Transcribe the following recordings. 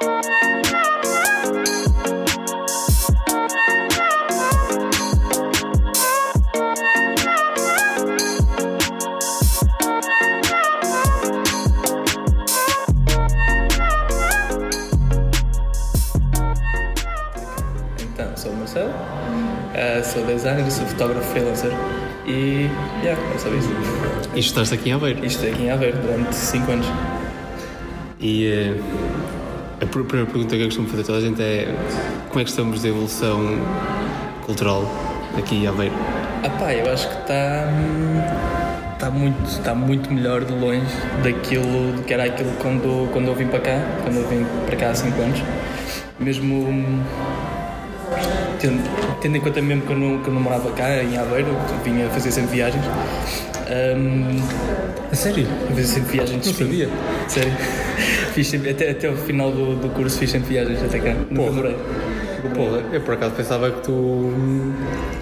Então, sou o Marcelo, eh, sou designer, sou fotógrafo freelancer e yeah, é só isso. E estás aqui em Aveiro. Isto aqui em Aveiro durante 5 anos. E eh, a pr- primeira pergunta que eu costumo fazer a toda a gente é como é que estamos de evolução cultural aqui em Aveiro? Ah pá, eu acho que está está muito, está muito melhor de longe daquilo do que era aquilo quando, quando eu vim para cá, quando eu vim para cá há 5 anos. Mesmo tendo, tendo em conta mesmo que eu, não, que eu não morava cá em Aveiro, eu vinha fazer sempre viagens. hum, A sério? a fazer sempre viagens. Não sabia. Sério. Fiz até, até o final do, do curso fiz sempre viagens até cá. Nunca morei. Porra, eu por acaso pensava que tu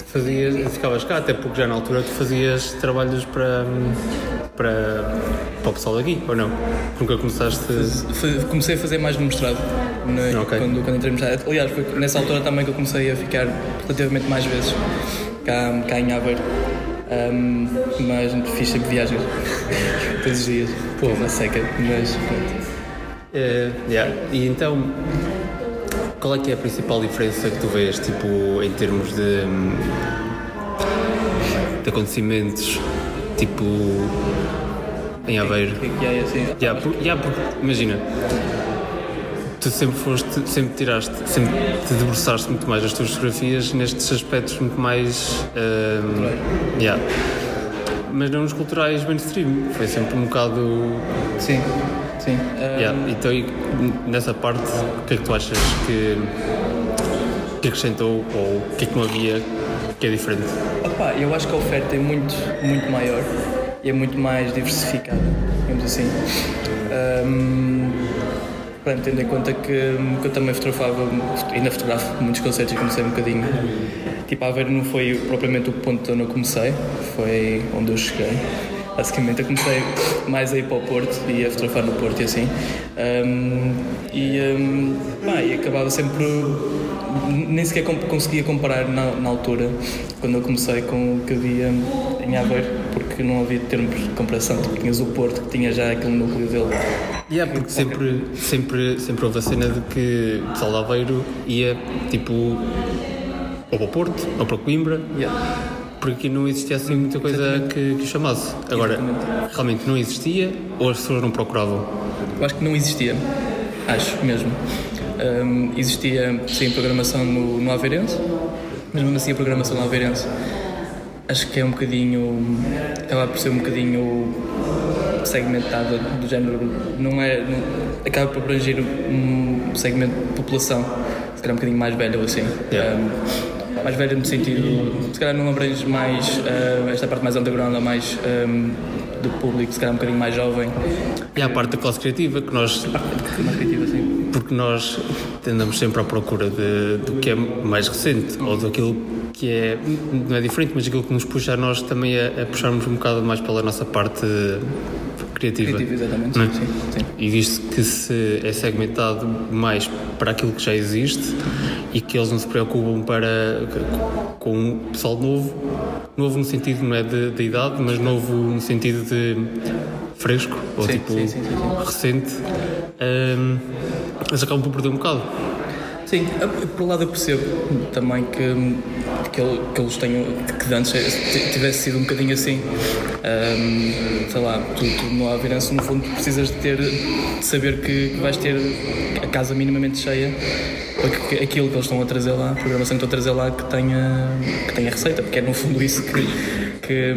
fazias, ficavas cá, até porque já na altura tu fazias trabalhos para, para, para o pessoal daqui, ou não? Nunca começaste. Comecei a fazer mais no mestrado, né, Ok. quando, quando entrei no mestrado. Aliás, foi nessa altura também que eu comecei a ficar relativamente mais vezes cá, cá em Aveiro. Ahm, mas fiz sempre viagens todos os dias. Pô, uma seca, mas pronto. Eh, yeah. E então, qual é que é a principal diferença que tu vês, tipo, em termos de, hum, de acontecimentos, tipo, em Aveiro? O que é que é assim? Yeah, por- yeah, porque, imagina, tu sempre foste, sempre tiraste, sempre te debruçaste muito mais as tuas fotografias nestes aspectos muito mais. hum, yeah. Mas não nos culturais mainstream, foi sempre um bocado. Sim, sim. Ahm, Yeah. Então, nessa parte, o que é que tu achas que, que acrescentou ou o que é que não havia que é diferente? Opá, eu acho que a oferta é muito, muito maior e é muito mais diversificada, digamos assim. Pronto, tendo em conta que, que eu também fotografava, ainda fotografo muitos concertos e comecei um bocadinho. Tipo, a ver não foi propriamente o ponto onde eu comecei, foi onde eu cheguei. Basicamente, eu comecei mais a ir para o Porto e a fotografar no Porto e assim. Ahm, e, ahm, pá, e acabava sempre. Nem sequer conseguia comparar na, na altura, quando eu comecei com o que havia em Aveiro, porque não havia termos de comparação. Tipo, tinhas o Porto, que tinha já aquele núcleo dele. Yeah, porque sempre, sempre, sempre houve a cena de que o pessoal de Aveiro ia tipo ou para o Porto ou para Coimbra, porque aqui não existia assim muita coisa que, que o chamasse. Agora, Exatamente. realmente não existia ou as pessoas não procuravam? Eu acho que não existia, acho mesmo. Hum, existia, sim, programação no, no Aveirense, mas mesmo assim a programação no Aveirense acho que é um bocadinho, acaba por ser um bocadinho segmentada do género, não é, não, acaba por abranger um segmento de população, se calhar um bocadinho mais velho assim. Yeah. Hum, mais velho no sentido, se calhar não abrange mais ah, esta parte mais underground ou mais hum, do público, se calhar um bocadinho mais jovem, E a parte da classe criativa que nós mais criativo assim. porque nós andamos sempre à procura de, do que é mais recente ou daquilo que é, não é diferente, mas aquilo que nos puxa a nós também a, a puxarmos um bocado mais pela nossa parte criativa. Criativo, exatamente. É? Sim, sim. E visto que se é segmentado mais para aquilo que já existe e que eles não se preocupam para com um pessoal novo, novo no sentido não é de, de idade, mas novo no sentido de fresco ou tipo recente, hum, eles acabam por perder um bocado. Sim, por um lado eu percebo também que, que, ele- que eles tenham, que antes tivesse sido um bocadinho assim. Ahm, sei lá, tu, tu no Aveirense no fundo precisas de ter, de saber que, que vais ter a casa minimamente cheia para que aquilo que eles estão a trazer lá, a programação que estão a trazer lá, que tenha, que tenha receita, porque é no fundo isso que, que,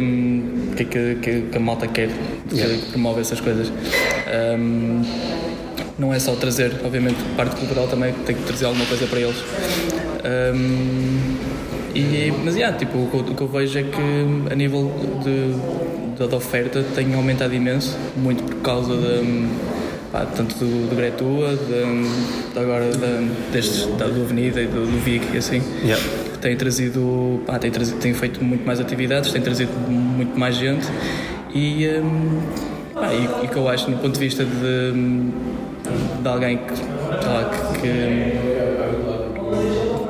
que, que, que- a malta quer, que promove essas coisas. Ahm, não é só trazer, obviamente, parte cultural também tem que trazer alguma coisa para eles. Ahm, e, mas, yeah, tipo, o, que eu- vejo é que a nível de, de, de oferta tem aumentado imenso, muito por causa de, pá, tanto do, do Gretua, de, de agora da, destes, da, do Avenida e do, do VIC e assim. Yeah. Tem trazido, pá, tem, trazido, tem feito muito mais atividades, tem trazido muito mais gente e, pá, e, e que eu acho, no ponto de vista de, de alguém que lá, que, que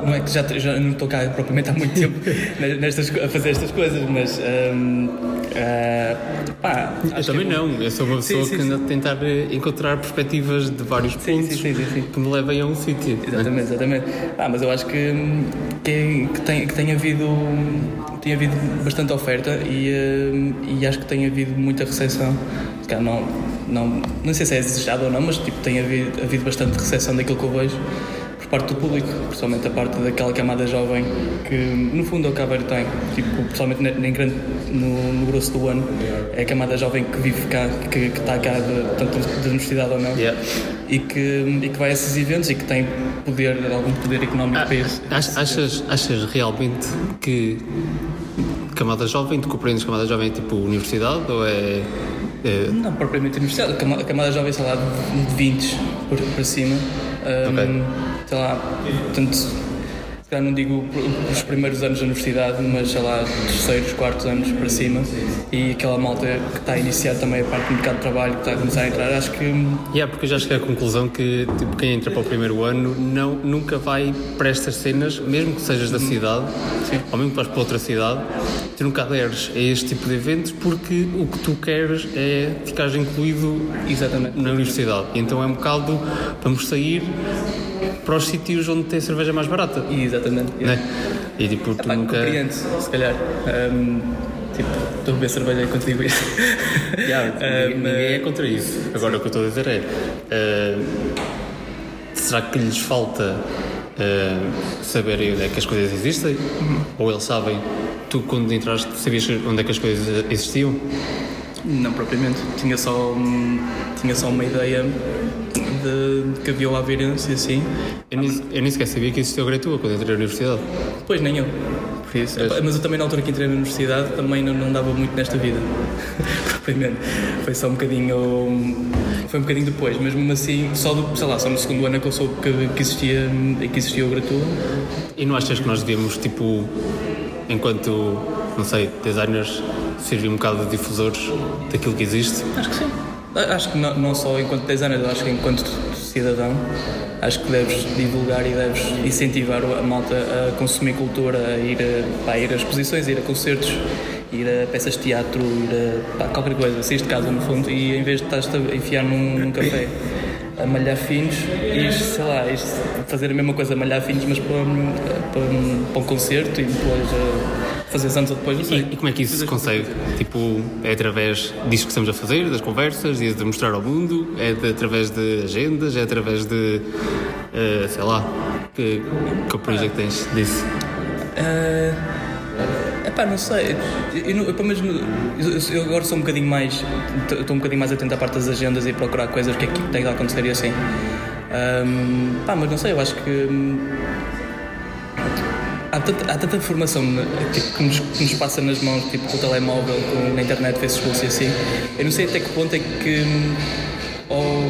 não é que já, já não estou cá propriamente há muito tempo nestas, a fazer estas coisas, mas um, uh, pá, eu também eu... não, eu sou uma pessoa sim, sim, que anda a tentar eh, encontrar perspectivas de vários pontos que me levem a um sítio. Exatamente, exatamente. Ah, mas eu acho que, que, que, tem, que tem havido tem havido bastante oferta e, uh, e acho que tem havido muita recepção. Não, não, não sei se é desejado ou não, mas tipo, tem havido, havido bastante recepção daquilo que eu vejo parte do público, principalmente a parte daquela camada jovem que no fundo é o Cabo tem, tipo, principalmente nem grande no, no, grosso do ano, é a camada jovem que vive cá, que, que está cá, de, tanto da universidade ou não, yeah. e, que, e que vai a esses eventos e que tem poder, algum poder económico ah, para isso. Achas, achas realmente que camada jovem, tu compreendes camada jovem tipo universidade ou é, é... Não, propriamente universidade, a camada jovem, sei lá, de 20 para cima. Um, okay sei lá, portanto, se calhar não digo os primeiros anos da universidade, mas sei lá, terceiros, quartos anos para cima, e aquela malta que está a iniciar também a parte do mercado de trabalho, que está a começar a entrar, acho que. Yeah, porque eu já cheguei à conclusão que tipo, quem entra para o primeiro ano não, nunca vai para estas cenas, mesmo que sejas da cidade, Sim. ou mesmo que vais para outra cidade, tu nunca aderes a este tipo de eventos porque o que tu queres é ficar incluído Exatamente. na universidade. E então é um bocado, vamos sair para os sítios onde tem cerveja mais barata. Exatamente. Né? E tipo, tu nunca. Compreende, se calhar. Um, tipo, estou a beber cerveja enquanto digo isso. yeah, um, ninguém é contra isso. Agora o que eu estou a dizer é. Uh, será que lhes falta uh, saberem onde é que as coisas existem? Uhum. Ou eles sabem? Tu, quando entraste, sabias onde é que as coisas existiam? Não propriamente. Tinha só, tinha só uma ideia de, de que havia Aveirense e assim. Eu nem, eu nem sequer sabia que existia o Gretua quando entrei na universidade. Pois, nem eu. Isso, mas eu também na altura que entrei na universidade também não, não dava muito nesta vida. Propriamente. Foi só um bocadinho. Foi um bocadinho depois, mesmo assim, só do, sei lá, só no segundo ano é que eu soube que, que, existia, que existia o Gratua. E não achas que nós devíamos, tipo, enquanto, não sei, designers, servir um bocado de difusores daquilo que existe? Acho que sim. Acho que não, não só enquanto designer, acho que enquanto cidadão, acho que deves divulgar e deves incentivar a malta a consumir cultura, a ir a, a, ir a exposições, a ir a concertos, ir a peças de teatro, ir a pá, qualquer coisa, sair de casa no fundo e em vez de estás a enfiar num, num café a malhar finos e sei lá, isto, fazer a mesma coisa, malhar finos, mas para, para, para um concerto e depois fazer anos ou depois, não sei. E, e como é que isso se consegue? Tipo, é através disso que estamos a fazer, das conversas, e de mostrar ao mundo, é de, através de agendas, é através de, uh, sei lá, que, que projeto tens disso? Uh... Epá, não sei. Eu, eu, eu, eu, agora sou um bocadinho mais. Estou um bocadinho mais atento à parte das agendas e procurar coisas, o que é que tem de acontecer e assim. Um, pá, mas não sei, eu acho que há tanta, há tanta informação tipo, que, nos, que, nos, passa nas mãos, tipo com o telemóvel, com, na internet, Facebook e assim. Eu não sei até que ponto é que ou,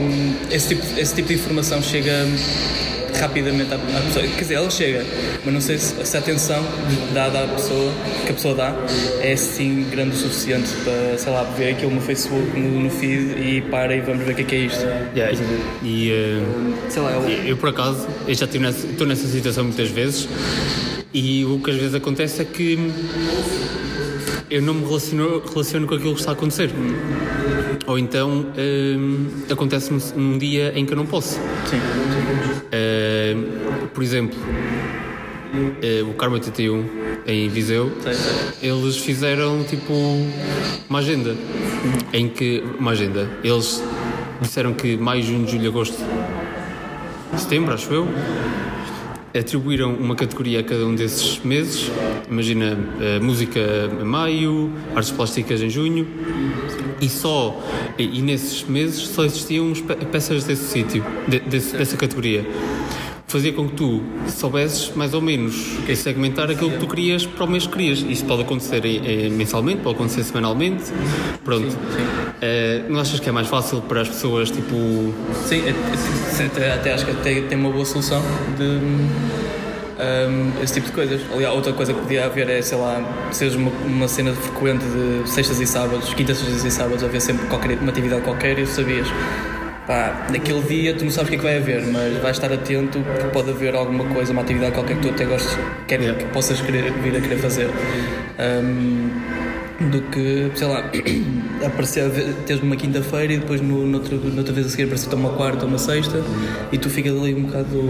esse, tipo, esse tipo de informação chega rapidamente à, à, pessoa. Quer dizer, ela chega, mas não sei se, se a atenção dada à pessoa, que a pessoa dá, é assim grande o suficiente para, sei lá, ver aquilo no Facebook, no, no feed e para e vamos ver o que é que é isto. Yeah, e, uh, sei lá, eu... eu por acaso, eu já estou nessa, estou nessa situação muitas vezes e o que às vezes acontece é que eu não me relaciono, relaciono com aquilo que está a acontecer. Ou então hum, acontece num dia em que eu não posso. Sim. Uh, por exemplo, uh, o Carmo 81 em Viseu, sei, sei. eles fizeram tipo uma agenda. Em que. Uma agenda. Eles disseram que maio, junho, julho, agosto, setembro, acho eu atribuíram uma categoria a cada um desses meses. Imagina uh, música em maio, artes plásticas em junho, e só e nesses meses só existiam peças desse sítio, de, desse, dessa categoria. Fazia com que tu soubesses mais ou menos segmentar aquilo que tu querias para o mês que querias. Isso pode acontecer mensalmente, pode acontecer semanalmente. Pronto. Sim, sim. Uh, não achas que é mais fácil para as pessoas, tipo. Sim, até, até acho que até tem uma boa solução de. Um, esse tipo de coisas. Aliás, outra coisa que podia haver é, sei lá, seja uma, uma cena frequente de sextas e sábados, quintas, sextas e sábados, haver sempre qualquer, uma atividade qualquer e sabias. Pá, naquele dia tu não sabes o que é que vai haver, mas vais estar atento porque pode haver alguma coisa, uma atividade qualquer que tu até gostes, quer, Yeah. que possas querer, vir a querer fazer. Ahm, do que, sei lá, aparecer, teres uma quinta-feira e depois no, noutro, noutra vez a seguir aparecer uma quarta ou uma sexta e tu ficas ali um bocado.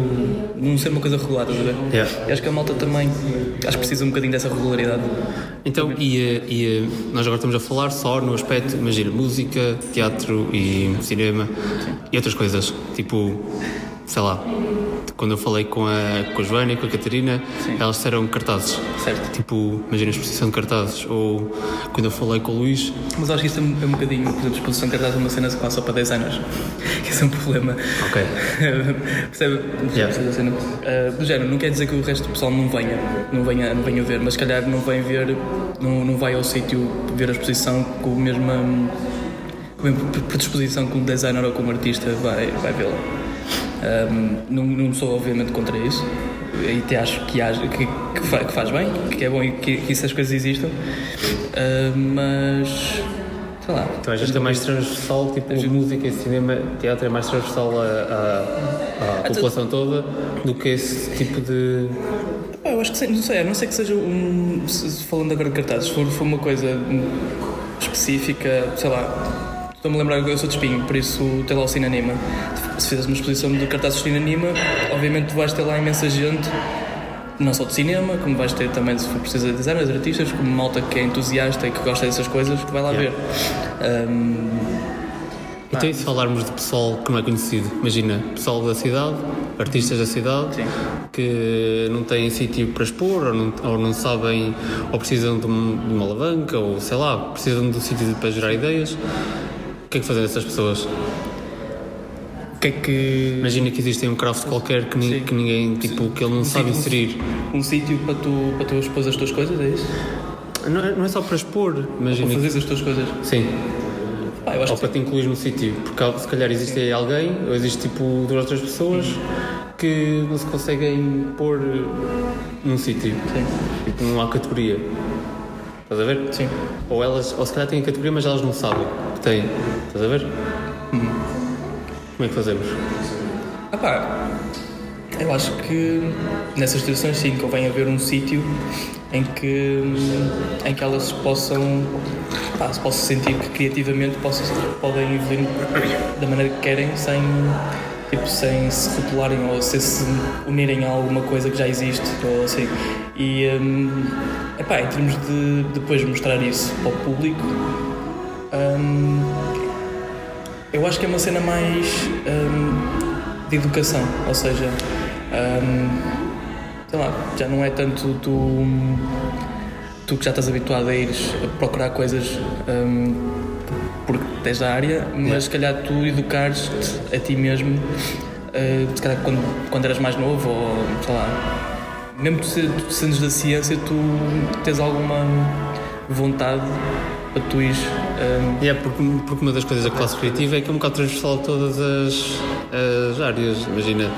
não ser uma coisa regular, estás a ver? Yeah. E acho que a malta também acho que precisa um bocadinho dessa regularidade. Então, e, eh, e eh, nós agora estamos a falar só no aspecto, imagina, música, teatro e cinema e outras coisas, tipo, sei lá, quando eu falei com a, com a Joana e com a Catarina, elas disseram cartazes. Certo. Tipo, imagina, exposição de cartazes. Ou quando eu falei com o Luís, Mas acho que isso é um, é um bocadinho, por exemplo, exposição de cartaz é uma cena quase só para 10 anos. Que esse é um problema. ok, Percebe? Yeah. A? Uh, do género, não quer dizer que o resto do pessoal não venha, não venha, não venha ver, mas se calhar não vem ver, não, não vai ao sítio ver a exposição com a mesma, com a mesma predisposição que um designer ou que um artista vai, vai vê-la. Um, não, não sou obviamente contra isso. E até acho que, que, que, fa- que faz bem, que é bom e que, que essas coisas existam. Uh, mas sei lá. então às vezes é mais transversal, tipo, música e cinema, teatro é mais transversal à, população toda do que esse tipo de. Pá, eu acho que não sei, a não sei que seja um. Falando agora de cartazes, se for, for uma coisa específica, sei lá. Estou-me a lembrar que eu sou de espinho, por isso tem lá o Cinanima. Se fizeres uma exposição de cartazes de Cinanima, obviamente tu vais ter lá imensa gente, não só de cinema, como vais ter também, se for preciso, de designers, artistas, como malta que é entusiasta e que gosta dessas coisas, que vai lá Yeah. ver. Hum, Então, e se falarmos de pessoal que não é conhecido? Imagina, pessoal da cidade, artistas da cidade, Sim. que não têm sítio para expor, ou não, ou não sabem, ou precisam um- de uma alavanca, ou sei lá, precisam de um sítio para gerar ideias. O que é que fazem essas pessoas? o que é que. Imagina que existe um craft qualquer que, ni- Sim. que ninguém, tipo, que ele não sabe sítio- inserir. Um sítio para tu, para tu expor as tuas coisas, é isso? Não é, não é só para expor, Para imagina. fazer as tuas coisas. Sim. Acho Ou para te incluir num sítio, porque se calhar existe aí alguém, ou existe tipo duas ou três pessoas que não se conseguem pôr num sítio. Sim. Tipo, não há categoria. Estás a ver? Sim. Ou elas, ou se calhar têm a categoria, mas elas não sabem têm. Estás a ver? Uhum. Como é que fazemos? Ah pá, eu acho que nessas situações sim convém haver um sítio em que, em que elas possam, pá, se possam sentir que criativamente possam, podem evoluir da maneira que querem sem, tipo, sem se rotularem ou se unirem a alguma coisa que já existe ou assim. E hum, epá, em termos de depois mostrar isso para o público, hum, eu acho que é uma cena mais hum, de educação, ou seja, hum, sei lá, já não é tanto tu, tu que já estás habituado a ires a procurar coisas hum, porque tens da área, mas se calhar tu educares-te a ti mesmo, uh, se calhar quando, quando eras mais novo, ou sei lá, mesmo tu sendo da ciência, tu tens alguma vontade tu ires. hum, É, porque, porque uma das coisas da classe criativa é que é um bocado transversal a todas as, as áreas. Imagina,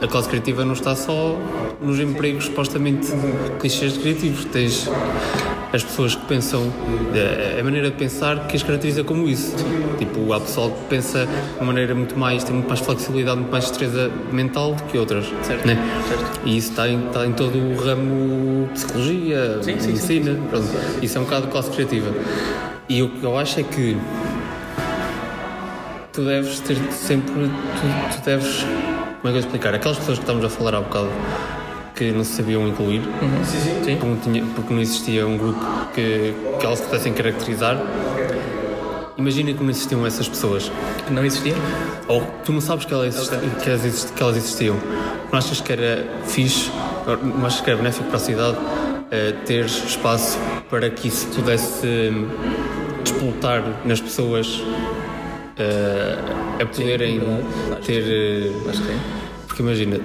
a classe criativa não está só nos empregos supostamente clichês de criativos. Tens as pessoas que pensam, é a maneira de pensar que as caracteriza como isso. Tipo, há pessoal que pensa de uma maneira muito mais, tem muito mais flexibilidade, muito mais destreza mental do que outras. Certo, né? certo. E isso está em, está em todo o ramo psicologia, Sim, sim, sim, medicina, pronto. Isso é um bocado classe criativa. E o que eu acho é que tu deves ter sempre, tu, tu deves, como é que eu explicar? Aquelas pessoas que estávamos a falar há bocado que não se sabiam incluir, sim. porque, não tinha, porque não existia um grupo que, que elas se pudessem caracterizar. Imagina que não existiam essas pessoas. Que não existia? Ou tu não sabes que elas, existi- que elas, exist- que elas existiam. Não achas que era fixe, não achas que era benéfico para a cidade eh, ter espaço para que isso pudesse hum, despoltar nas pessoas eh, a poderem. Acho ter. eh, Acho que sim. porque imagina,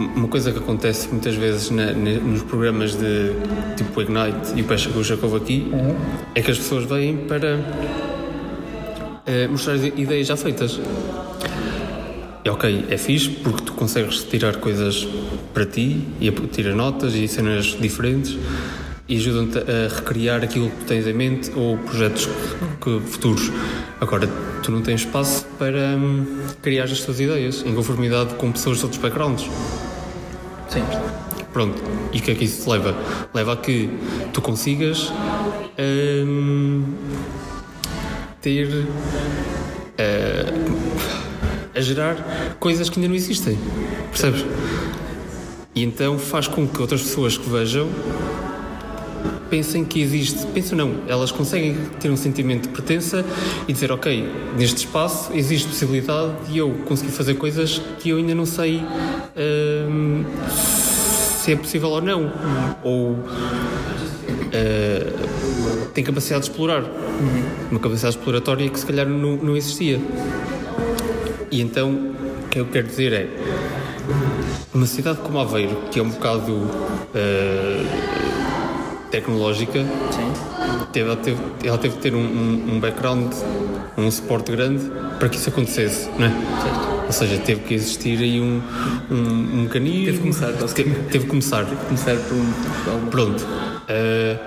uma coisa que acontece muitas vezes na- ne- nos programas de tipo Ignite e o Pecha com o Jacob aqui é que as pessoas vêm para eh, mostrar ide- ideias já feitas. É ok, é fixe porque tu consegues tirar coisas para ti e tirar notas e cenas diferentes e ajudam-te a recriar aquilo que tens em mente ou projetos que- futuros. Agora, tu não tens espaço para hum, criar as tuas ideias em conformidade com pessoas de outros backgrounds. Sim. Pronto, e o que é que isso te leva? Leva a que tu consigas hum, ter. uh, a gerar coisas que ainda não existem. Percebes? E então faz com que outras pessoas que vejam pensem que existe. Pensam não, elas conseguem ter um sentimento de pertença e dizer, ok, neste espaço existe possibilidade de eu conseguir fazer coisas que eu ainda não sei hum, se é possível ou não. Ou uh, tem capacidade de explorar. Uma capacidade exploratória que se calhar não, não existia. E então, o que eu quero dizer é, uma cidade como Aveiro, que é um bocado uh, tecnológica, Sim. teve, ela, teve, ela teve que ter um, um, um background, um suporte grande para que isso acontecesse, não é? Certo. Ou seja, teve que existir aí um, um, um mecanismo. Teve que começar, Teve, teve que começar. Começar por, um, por alguma Pronto. Uh,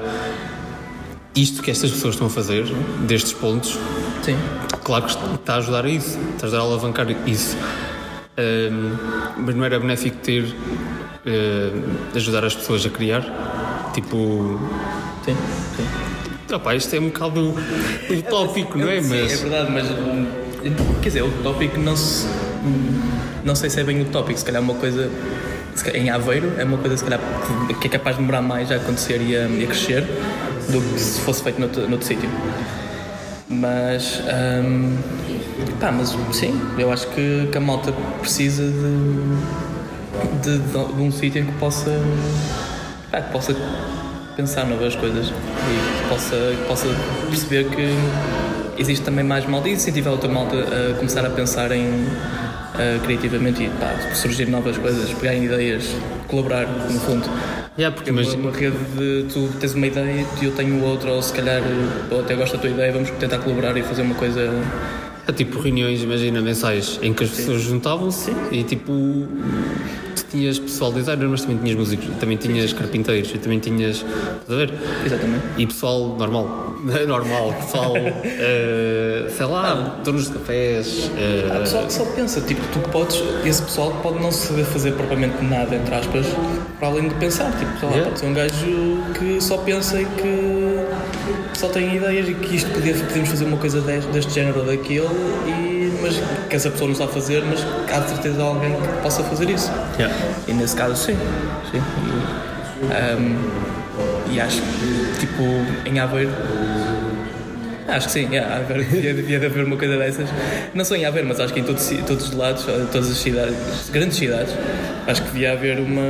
isto que estas pessoas estão a fazer, destes pontos, Sim. claro que está a ajudar a isso, está a ajudar a alavancar isso. Um, mas não era benéfico ter uh, ajudar as pessoas a criar? Tipo, Sim. Sim. isto é um bocado utópico, não é? Sim, Mas é verdade, mas hum, quer dizer, o tópico não se. hum, Não sei se é bem o tópico, se calhar uma coisa. Em Aveiro é uma coisa se calhar, que- é capaz de demorar mais a acontecer e a, e a crescer do que se fosse feito noutro, noutro sítio. Mas. hum, pá, mas sim, eu acho que, que a malta precisa de, de, de, de um sítio em que possa. Pá, que possa pensar novas coisas e que possa, que possa perceber que existe também mais malta e incentivar outra malta a começar a pensar em ah, criativamente e pá, surgir novas coisas, pegar em ideias, colaborar no fundo. yeah, porque Uma, imagina, uma rede de tu tens uma ideia e eu tenho outra, ou se calhar eu até gosto da tua ideia, vamos tentar colaborar e fazer uma coisa. há tipo reuniões, imagina, mensais em que as pessoas juntavam-se e tipo tinhas pessoal designer, mas também tinhas músicos, também tinhas carpinteiros, e também tinhas. Estás a ver? Exatamente. E pessoal normal, normal, pessoal, eh, sei lá, donos de cafés. eh, Há pessoal que só pensa, tipo, tu podes, esse pessoal pode não saber fazer propriamente nada, entre aspas, para além de pensar, tipo, sei lá, Yeah. pode ser um gajo que só pensa e que só tem ideias e que isto podemos fazer uma coisa deste, deste género ou daquele, e, mas que essa pessoa não sabe fazer, mas há de certeza alguém que possa fazer isso. yeah. E nesse caso, sim. sim. E, ahm, e acho que, tipo, em Aveiro. Acho que sim, yeah, Aveiro devia, devia de haver uma coisa dessas. Não só em Aveiro, mas acho que em todos, todos os lados, em todas as cidades, grandes cidades, acho que devia haver uma.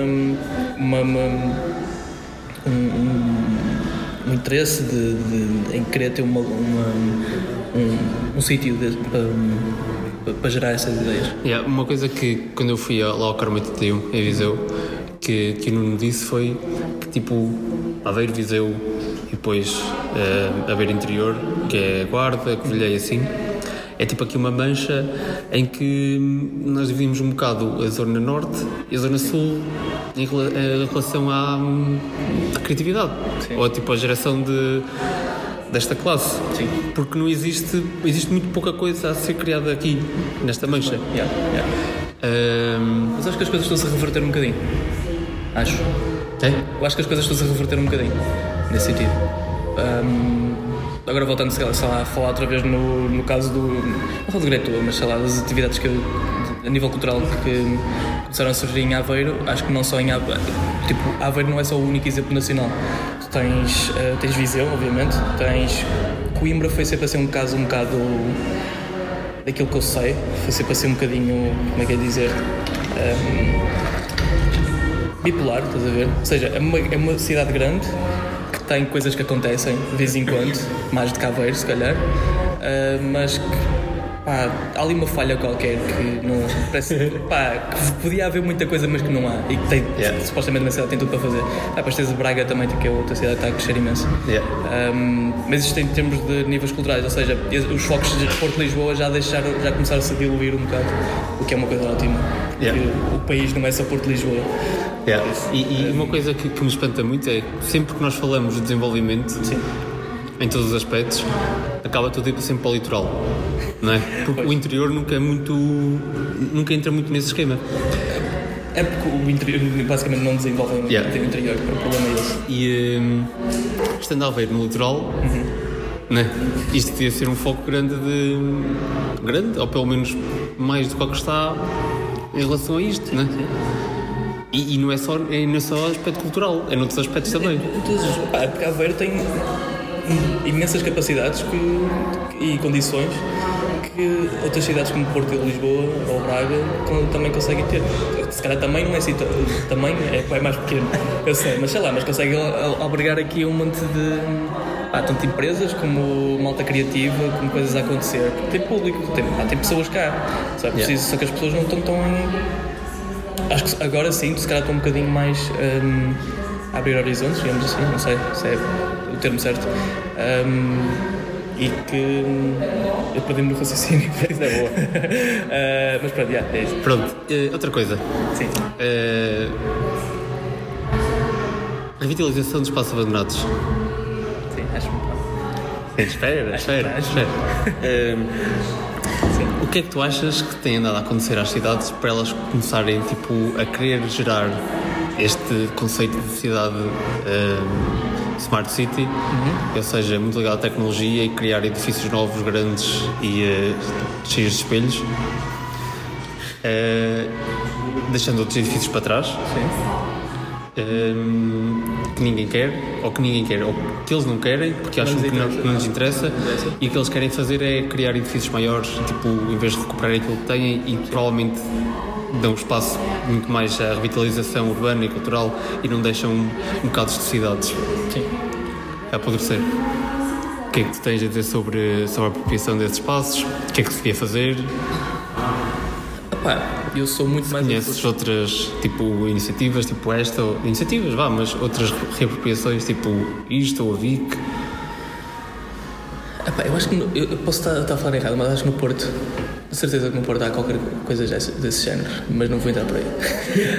uma, uma- um, um- um interesse de, de- em querer ter uma, uma- um, um sítio para, para gerar essas ideias. Yeah, uma coisa que quando eu fui lá ao Carmo 81 em Viseu que, que o Nuno disse foi que tipo Aveiro, Viseu e depois eh, Aveiro Interior, que é Guarda, Covilhã e assim é tipo aqui uma mancha em que nós dividimos um bocado a zona norte e a zona sul em rela- em relação à, à criatividade Sim. ou tipo a geração de desta classe Sim. porque não existe existe muito pouca coisa a ser criada aqui nesta mancha Yeah, yeah. Ahm, Mas acho que as coisas estão-se a reverter um bocadinho. Acho. é? Eu acho que as coisas estão-se a reverter um bocadinho. Nesse sentido. Ahm, agora voltando, sei lá, sei lá, a falar outra vez no, no caso do. Não do Great Tour, mas sei lá, das atividades que eu, a nível cultural que começaram a surgir em Aveiro. Acho que não só em Aveiro. Tipo, Aveiro não é só o único exemplo nacional. Tu tens, eh, tens Viseu, obviamente. Tens. Coimbra foi sempre a ser um caso um bocado daquilo que eu sei, foi sempre assim um bocadinho, como é que é dizer, um, bipolar, estás a ver? Ou seja, é uma, é uma cidade grande tem coisas que acontecem de vez em quando, mais de Caveiro se calhar, ah, mas que pá, há ali uma falha qualquer que não parece pá, que podia haver muita coisa mas que não há e que tem, Yeah. supostamente uma cidade tem tudo para fazer. Há depois tens a Braga também, que é outra cidade que está a crescer imenso. Yeah. Um, mas isto em termos de níveis culturais, ou seja, os focos de Porto de Lisboa já deixaram, já começaram a se diluir um bocado, o que é uma coisa ótima. Yeah. O país não é só Porto de Lisboa. E, e uma coisa que, que me espanta muito é que sempre que nós falamos de desenvolvimento, Sim. em todos os aspectos, acaba tudo ir sempre para o litoral. Não é? Porque o interior nunca é muito. nunca entra muito nesse esquema. É porque o interior basicamente não desenvolve muito Yeah. o interior, o problema é esse. E hum, estando a ver no litoral, né? isto devia ser um foco grande de. grande, ou pelo menos mais do que o que está em relação a isto, né? E, e não, é só, não é só aspecto cultural, é noutros aspectos também. Pá, porque Aveiro tem imensas capacidades que- e condições que outras cidades como Porto e Lisboa ou Braga também conseguem ter. Se calhar também não é assim, também é, é mais pequeno, eu sei, mas sei lá, mas consegue al- al- albergar aqui um monte de. Pá, tanto empresas como malta criativa, como coisas a acontecer. Tem público, tem, pá, tem pessoas cá. Só, é preciso, só que as pessoas não estão tão Acho que agora sim, se calhar estou um bocadinho mais hum, a abrir horizontes, digamos assim, não sei se é o termo certo. Hum, e que hum, eu perdi-me no raciocínio, mas é boa. Ah, mas pronto, yeah, é isso. Pronto, eh, outra coisa. Sim. Eh, revitalização de espaços abandonados. Sim, acho muito bom. Espera, espera, espera. O que é que tu achas que tem andado a acontecer às cidades para elas começarem tipo, a querer gerar este conceito de cidade ehm, Smart City, ou seja, muito ligado à tecnologia e criar edifícios novos, grandes e eh, cheios de espelhos, Eh, deixando outros edifícios para trás? Hum, que ninguém quer, ou que ninguém quer, ou que eles não querem, porque acham que não, não lhes interessa, e o que eles querem fazer é criar edifícios maiores, tipo, em vez de recuperar aquilo que têm, e provavelmente dão espaço muito mais à revitalização urbana e cultural e não deixam bocados de cidades Sim. a apodrecer. O que é que tu tens a dizer sobre, sobre a apropriação desses espaços? O que é que se devia fazer? Epá, eu sou muito mais. Conheces outras tipo iniciativas, tipo esta, ou, iniciativas, vá, mas outras reapropriações, tipo isto ou a VIC? Epá, eu acho que. no- eu, eu posso estar, estar a falar errado, mas acho que no Porto. De certeza que no Porto há qualquer coisa desse, desse género, mas não vou entrar por aí.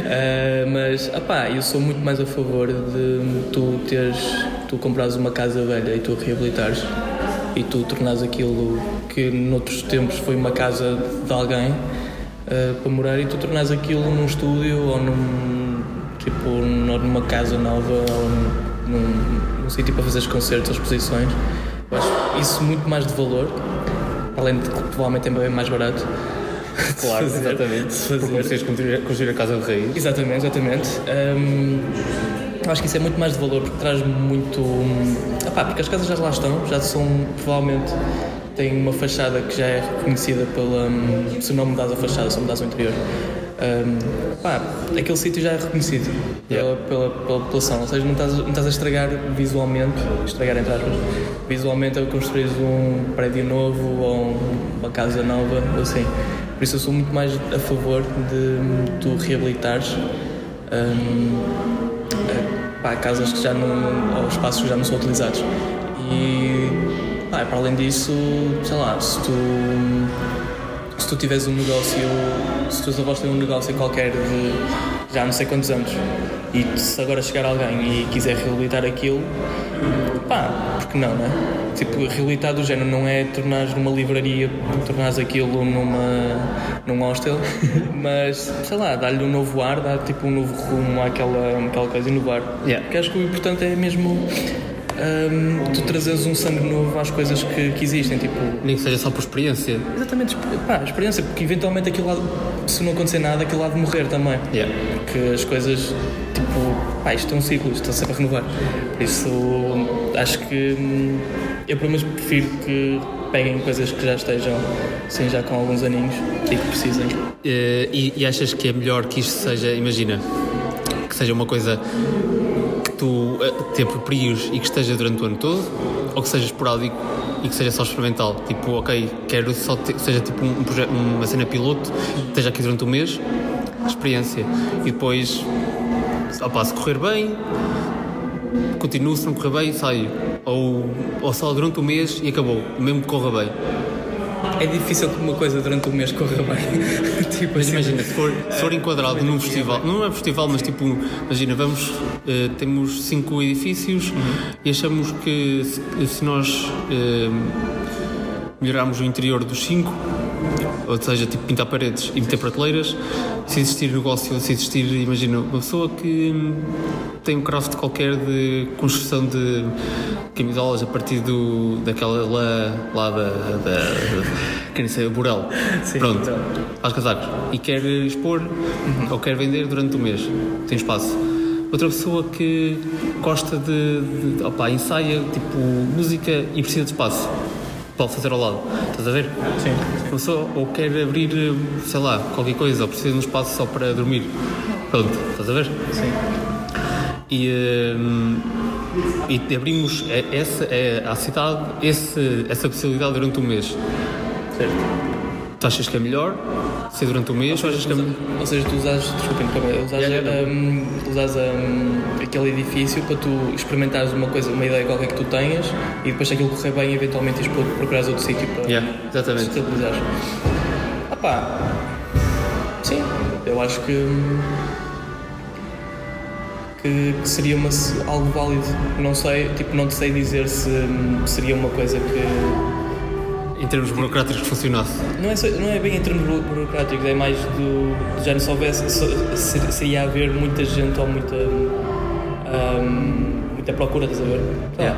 Ah, mas, epá, eu sou muito mais a favor de tu teres. Tu comprares uma casa velha e tu a reabilitares e tu tornares aquilo que noutros tempos foi uma casa de alguém ah, para morar e tu tornares aquilo num estúdio ou num. tipo, num- numa casa nova ou num, num, num sítio para fazer concertos ou exposições. Eu acho isso muito mais de valor, além de que provavelmente é bem mais barato. Claro, fazer- exatamente. Porque fazer. vocês construir, construir a casa de raiz. Exatamente, exatamente. Hum, eu acho que isso é muito mais de valor porque traz muito. hum, epá, porque as casas já lá estão, já são provavelmente têm uma fachada que já é reconhecida pela. hum, se não mudares a fachada, só mudares o interior. Hum, pá, aquele sítio já é reconhecido pela, Yeah. pela, pela população, ou seja, não estás, não estás a estragar visualmente, estragar entre aspas, visualmente ao construir um prédio novo ou uma casa nova, ou assim. Por isso eu sou muito mais a favor de tu reabilitares hum, eh, pá, casas que já não, ou espaços que já não são utilizados. E pá, para além disso, sei lá, se tu se tu tiveres um negócio, se tu avós têm um negócio qualquer de já não sei quantos anos e se agora chegar alguém e quiser reabilitar aquilo, pá, porque não, não é? Tipo, reabilitar do género não é tornares numa livraria, tornares aquilo numa, num hostel, mas sei lá, dar-lhe um novo ar, dar tipo um novo rumo àquela, àquela coisa, inovar. Yeah. Porque acho que o importante é mesmo hum, tu trazeres um sangue novo às coisas que, que existem, tipo, Nem que seja só por experiência. Exatamente, pá, experiência, porque eventualmente aquilo de- se não acontecer nada, aquilo há de morrer também. Yeah. Porque as coisas, tipo, pá, isto é um ciclo, isto está sempre a renovar. Por isso, acho que hum, eu pelo menos prefiro que peguem coisas que já estejam, assim, já com alguns aninhos e que precisem. Eh, e, e achas que é melhor que isto seja, imagina, que seja uma coisa tu eh, te apropries e que esteja durante o ano todo, ou que seja esporádico e que seja só experimental? Tipo, ok, quero só ter, seja tipo um, projeto, uma cena piloto, que esteja aqui durante um mês, experiência, e depois, opa, se correr bem, continuo, se não correr bem, saio. Ou, ou só durante um mês e acabou, mesmo que corra bem. É difícil que uma coisa durante um mês corra bem. tipo, Mas assim, imagina, se for, se for enquadrado num festival, não é festival, mas tipo, imagina, vamos, eh, temos cinco edifícios e achamos que se, se nós eh, melhorarmos o interior dos cinco, ou seja, tipo pintar paredes e meter prateleiras, se existir negócio, se existir, imagina, uma pessoa que hum, tem um craft qualquer de construção de camisolas a partir do, daquela lã lá da, da, da que nem sei, Burel. Sim, Pronto, Burel. faz casacos e quer expor ou quer vender durante o mês, tem espaço. Outra pessoa que gosta de, de opa, ensaia tipo música e precisa de espaço, pode fazer ao lado, estás a ver? Sim. Uma pessoa ou quer abrir, sei lá, qualquer coisa, ou precisa de um espaço só para dormir. Pronto, estás a ver? Sim. E, hum, e abrimos essa, é, à cidade esse, essa possibilidade durante um mês. Certo. Tu achas que é melhor ser durante um mês ou achas que é melhor? Ou seja, tu usas, interromper, usas, Yeah, yeah, hum, usas hum, aquele edifício para tu experimentares uma coisa, uma ideia qualquer que tu tenhas e depois se aquilo correr bem, eventualmente ires pro- procurares outro sítio para Yeah, exatamente. estabilizares. Ah pá, sim, eu acho que, que, seria uma, algo válido. Não sei, tipo, não te sei dizer se seria uma coisa que Em termos burocráticos que funcionasse. não é, só- não é bem em termos buro- burocráticos, é mais do. Já não se houvesse. se- se- Seria haver muita gente ou muita. ahm, muita procura, estás a ver? Sei lá.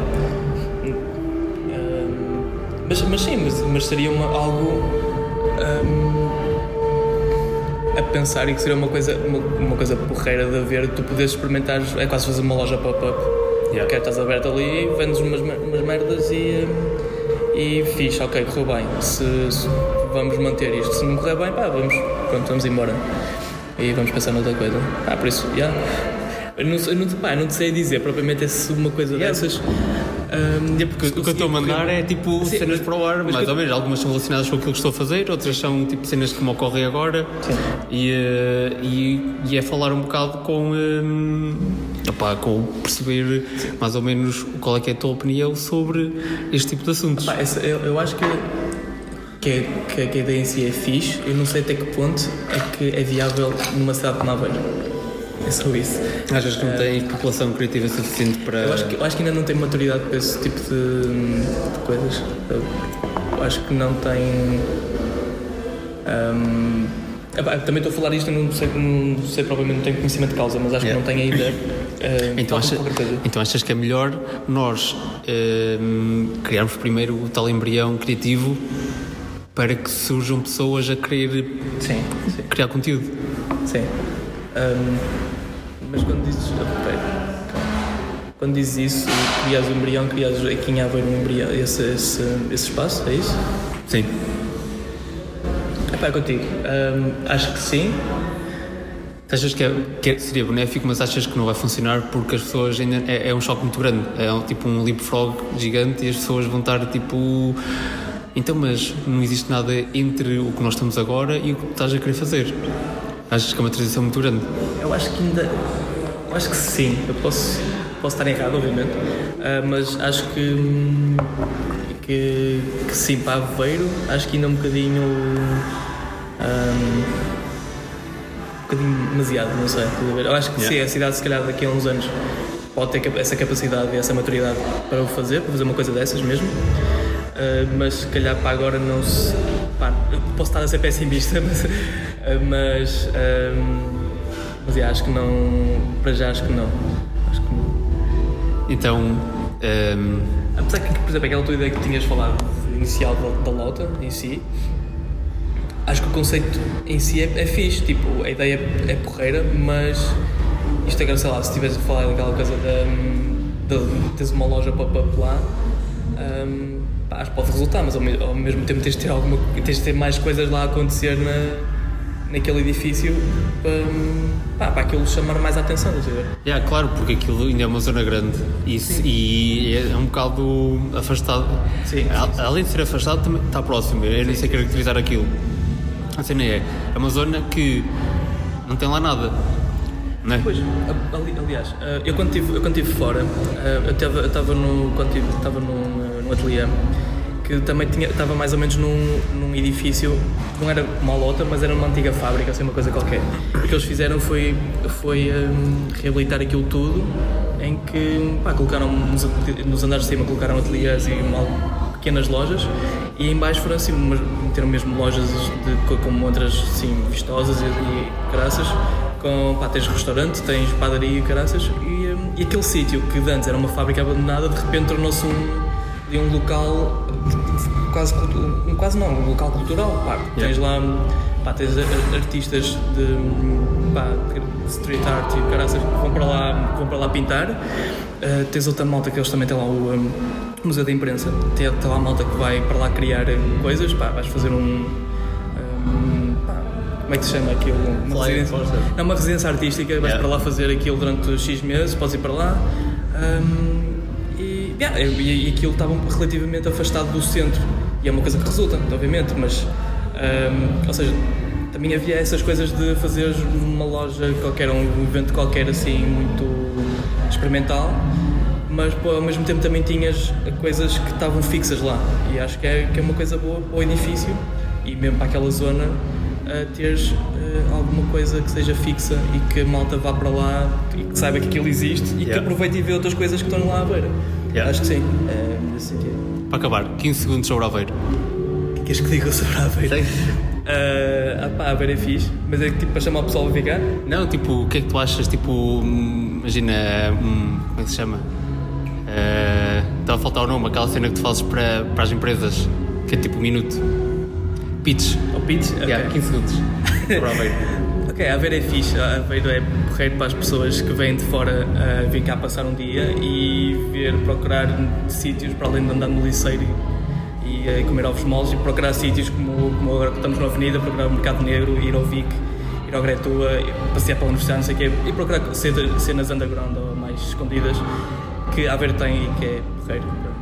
Ahm, mas, mas sim, mas, mas seria uma, algo. ahm, a pensar e que seria uma coisa, uma, uma coisa porreira de haver, tu poderes experimentar, é quase fazer uma loja pop-up. Yeah. Que é, estás aberto ali, vendes umas, umas merdas e, hum, e fixe, ok, correu bem. Se, se vamos manter isto, se não correr bem, pá, vamos, pronto, vamos embora. E vamos pensar noutra coisa. Ah, por isso, já. Eu não, eu não, pá, não te sei dizer propriamente é se uma coisa dessas. hum, Porque o que eu estou a mandar é tipo Sim, cenas mas- para o ar, mas mais ou menos. Algumas são relacionadas com aquilo que estou a fazer, outras são tipo cenas que me ocorrem agora. Sim. E, eh, e, e é falar um bocado com. hum, opá, com perceber mais ou menos qual é que é a tua opinião sobre este tipo de assuntos. Pá, essa- eu, eu acho que, que, é- que, que a ideia em si é fixe, eu não sei até que ponto é que é viável numa cidade como Aveiro. É só isso. Achas que não tens população criativa suficiente para. Eu acho que, eu acho que ainda não tem maturidade para esse tipo de, de coisas. Eu, acho que não tem. epá, também estou a falar isto, não sei, não sei provavelmente não tenho conhecimento de causa, mas acho Yeah. que não tenho ainda. hum, Então, acha- então achas que é melhor nós hum, criarmos primeiro o tal embrião criativo para que surjam pessoas a querer Sim, sim. criar conteúdo? Sim. Ahm, mas quando dizes. ah. Quando dizes isso, crias o embrião, crias aqui em Aveiro um embrião, esse, esse, esse espaço, é isso? Sim. É é contigo. Ahm, acho que sim. Achas que, é- que é- seria benéfico, mas achas que não vai funcionar porque as pessoas ainda. É, é um choque muito grande. É um, tipo um leapfrog gigante e as pessoas vão estar tipo. Então, mas não existe nada entre o que nós estamos agora e o que estás a querer fazer. Achas que é uma transição muito grande? Eu acho que ainda. Eu acho que sim. Eu posso, posso estar errado, obviamente. Ah, mas acho que. Que, que sim, para Aveiro, acho que ainda um bocadinho. Ahm, um bocadinho demasiado, não sei. Eu acho que Yeah. sim, a cidade, se calhar, daqui a uns anos pode ter essa capacidade e essa maturidade para o fazer, para fazer uma coisa dessas mesmo. Ah, mas se calhar para agora não se. Pá, posso estar a ser pessimista, mas. ah, mas, ahm, mas yeah, acho que não. Para já, acho que não. Acho que não. Então. hum, Apesar que, por exemplo, aquela tua ideia que tinhas falado inicial da, da Lota em si, acho que o conceito em si é, é fixe. Tipo, a ideia é, é porreira, mas isto agora, sei lá, se tivesse a falar daquela coisa da, de teres uma loja pop-up lá, hum, pá, acho que pode resultar, mas ao, me- ao mesmo tempo tens de ter, alguma, tens de ter mais coisas lá a acontecer na, naquele edifício para, pá, para aquilo chamar mais a atenção, estás a? Yeah, claro, porque aquilo ainda é uma zona grande e, se- e é um bocado afastado. Sim, sim, A- Além de ser afastado, também está próximo. Eu nem sei caracterizar aquilo. A cena é: é uma zona que não tem lá nada. Não é? Pois, ali- aliás, eh, eu quando estive eu quando tive fora, eh, eu estava no, quando tive- estava num, eh, num ateliê que também estava mais ou menos num, num edifício, não era uma lota, mas era uma antiga fábrica, assim, uma coisa qualquer. O que eles fizeram foi, foi um, reabilitar aquilo tudo, em que pá, colocaram nos, nos andares de cima colocaram ateliês e mal, pequenas lojas e em baixo foram assim, meteram mesmo lojas de, com montras assim, vistosas e, e caraças com, pá, tens restaurante, tens padaria e caraças e, um, e aquele sítio que antes era uma fábrica abandonada de repente tornou-se um de um local quase, quase não, um local cultural. Pá, tens lá pá, tens artistas de, pá, street art e caraças que vão para lá, vão para lá pintar. Uh, tens outra malta que eles também têm lá o um, Museu da Imprensa. Tem, tem lá a malta que vai para lá criar coisas. Pá, vais fazer um. um pá, como é que se chama aquilo? Uma residência, não, uma residência artística, vais yeah. para lá fazer aquilo durante X meses, podes ir para lá. Um, yeah, e, e aquilo estava relativamente afastado do centro. E é uma coisa que resulta, obviamente, mas. Um, ou seja, também havia essas coisas de fazer uma loja qualquer, um evento qualquer assim, muito experimental, mas pô, ao mesmo tempo também tinhas coisas que estavam fixas lá. E acho que é, que é uma coisa boa para o edifício e mesmo para aquela zona uh, teres uh, alguma coisa que seja fixa e que a malta vá para lá e que saiba que aquilo existe e yeah. que aproveite e vê outras coisas que estão lá à beira. Yeah. Acho que sim, é, nesse sentido. Para acabar, 15 segundos sobre Aveiro. O que queres que diga sobre Aveiro? Uh, ah pá, Aveiro é fixe, mas é tipo para chamar o pessoal a ficar? Não, tipo, o que é que tu achas? Tipo, imagina, um, como é que se chama? Uh, está a faltar o nome, aquela cena que tu fazes para, para as empresas, que é tipo um minuto. Pitch. O pitch? Okay. Yeah, 15 segundos. Sobre Aveiro. Ok, Aveiro é fixe, Aveiro é porreiro para as pessoas que vêm de fora uh, vir cá passar um dia e ver, procurar sítios para além de andar no liceiro e, e uh, comer ovos moles e procurar sítios como, como agora que estamos na Avenida, procurar o Mercado Negro, ir ao Vic, ir ao Gretua, passear para a Universidade, não sei o quê, e procurar cenas underground ou mais escondidas que Aveiro tem e que é porreiro